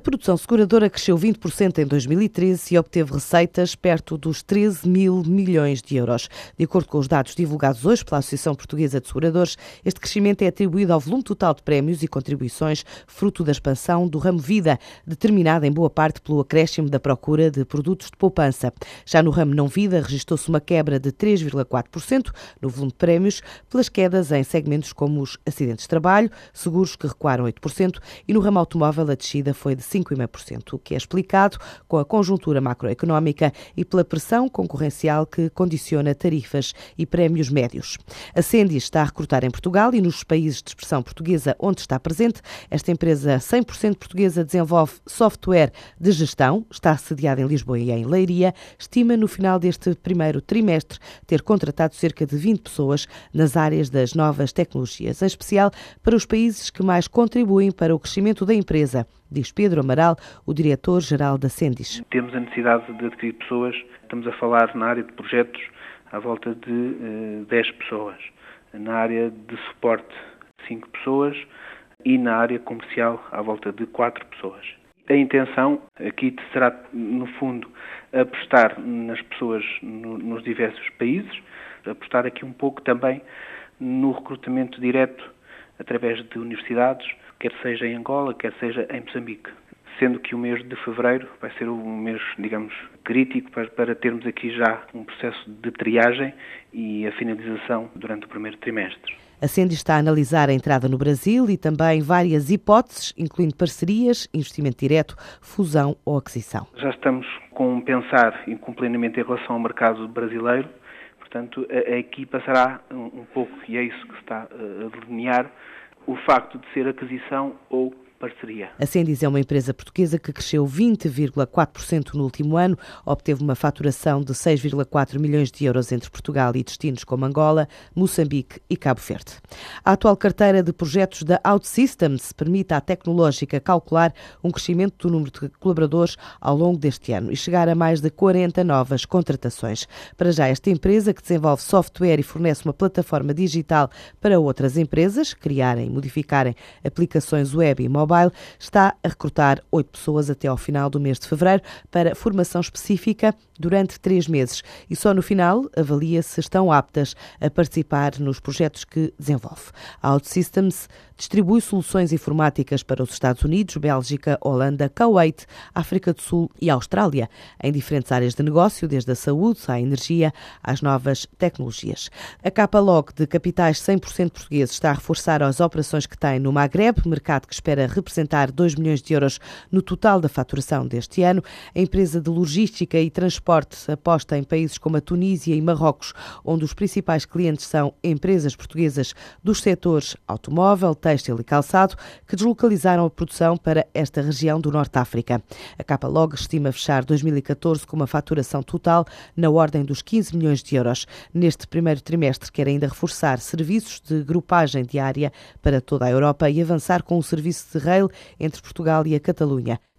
A produção seguradora cresceu 20% em 2013 e obteve receitas perto dos 13 mil milhões de euros. De acordo com os dados divulgados hoje pela Associação Portuguesa de Seguradores, este crescimento é atribuído ao volume total de prémios e contribuições, fruto da expansão do ramo vida, determinada em boa parte pelo acréscimo da procura de produtos de poupança. Já no ramo não vida, registrou-se uma quebra de 3,4% no volume de prémios, pelas quedas em segmentos como os acidentes de trabalho, seguros que recuaram 8% e no ramo automóvel a descida foi de 5,5%, o que é explicado com a conjuntura macroeconómica e pela pressão concorrencial que condiciona tarifas e prémios médios. A Sendi está a recrutar em Portugal e nos países de expressão portuguesa onde está presente. Esta empresa 100% portuguesa desenvolve software de gestão, está sediada em Lisboa e em Leiria, estima no final deste primeiro trimestre ter contratado cerca de 20 pessoas nas áreas das novas tecnologias, em especial para os países que mais contribuem para o crescimento da empresa diz Pedro Amaral, o diretor-geral da Sendis. Temos a necessidade de adquirir pessoas, estamos a falar na área de projetos à volta de uh, eh, 10 pessoas, na área de suporte 5 pessoas e na área comercial à volta de 4 pessoas. A intenção aqui será, no fundo, apostar nas pessoas no, nos diversos países, apostar aqui um pouco também no recrutamento direto através de universidades, quer seja em Angola, quer seja em Moçambique. Sendo que o mês de fevereiro vai ser um mês, digamos, crítico para, para termos aqui já um processo de triagem e a finalização durante o primeiro trimestre. A Sendi está a analisar a entrada no Brasil e também várias hipóteses, incluindo parcerias, investimento direto, fusão ou aquisição. Já estamos com um pensar em complemento em relação ao mercado brasileiro, portanto, a, a equipa será um, um pouco, e é isso que se está a delinear, o facto de ser aquisição ou parceria. A Sendis é uma empresa portuguesa que cresceu 20,4% no último ano, obteve uma faturação de 6,4 milhões de euros entre Portugal e destinos como Angola, Moçambique e Cabo Verde. A atual carteira de projetos da OutSystems permite à tecnológica calcular um crescimento do número de colaboradores ao longo deste ano e chegar a mais de 40 novas contratações. Para já, esta empresa, que desenvolve software e fornece uma plataforma digital para outras empresas criarem e modificarem aplicações web e mobile, Mobile está a recrutar oito pessoas até ao final do mês de fevereiro para formação específica durante três meses e só no final avalia se estão aptas a participar nos projetos que desenvolve. A OutSystems distribui soluções informáticas para os Estados Unidos, Bélgica, Holanda, Kuwait, África do Sul e Austrália, em diferentes áreas de negócio, desde a saúde à energia às novas tecnologias. A Capalog de capitais 100% portugueses está a reforçar as operações que tem no Maghreb, mercado que espera representar 2 milhões de euros no total da faturação deste ano. A empresa de logística e transporte aposta em países como a Tunísia e Marrocos, onde os principais clientes são empresas portuguesas dos setores automóvel, têxtil e calçado, que deslocalizaram a produção para esta região do Norte de África. A Capa Log estima fechar 2014 com uma faturação total na ordem dos 15 milhões de euros. Neste primeiro trimestre, quer ainda reforçar serviços de grupagem diária para toda a Europa e avançar com o serviço de entre Portugal e a Catalunha.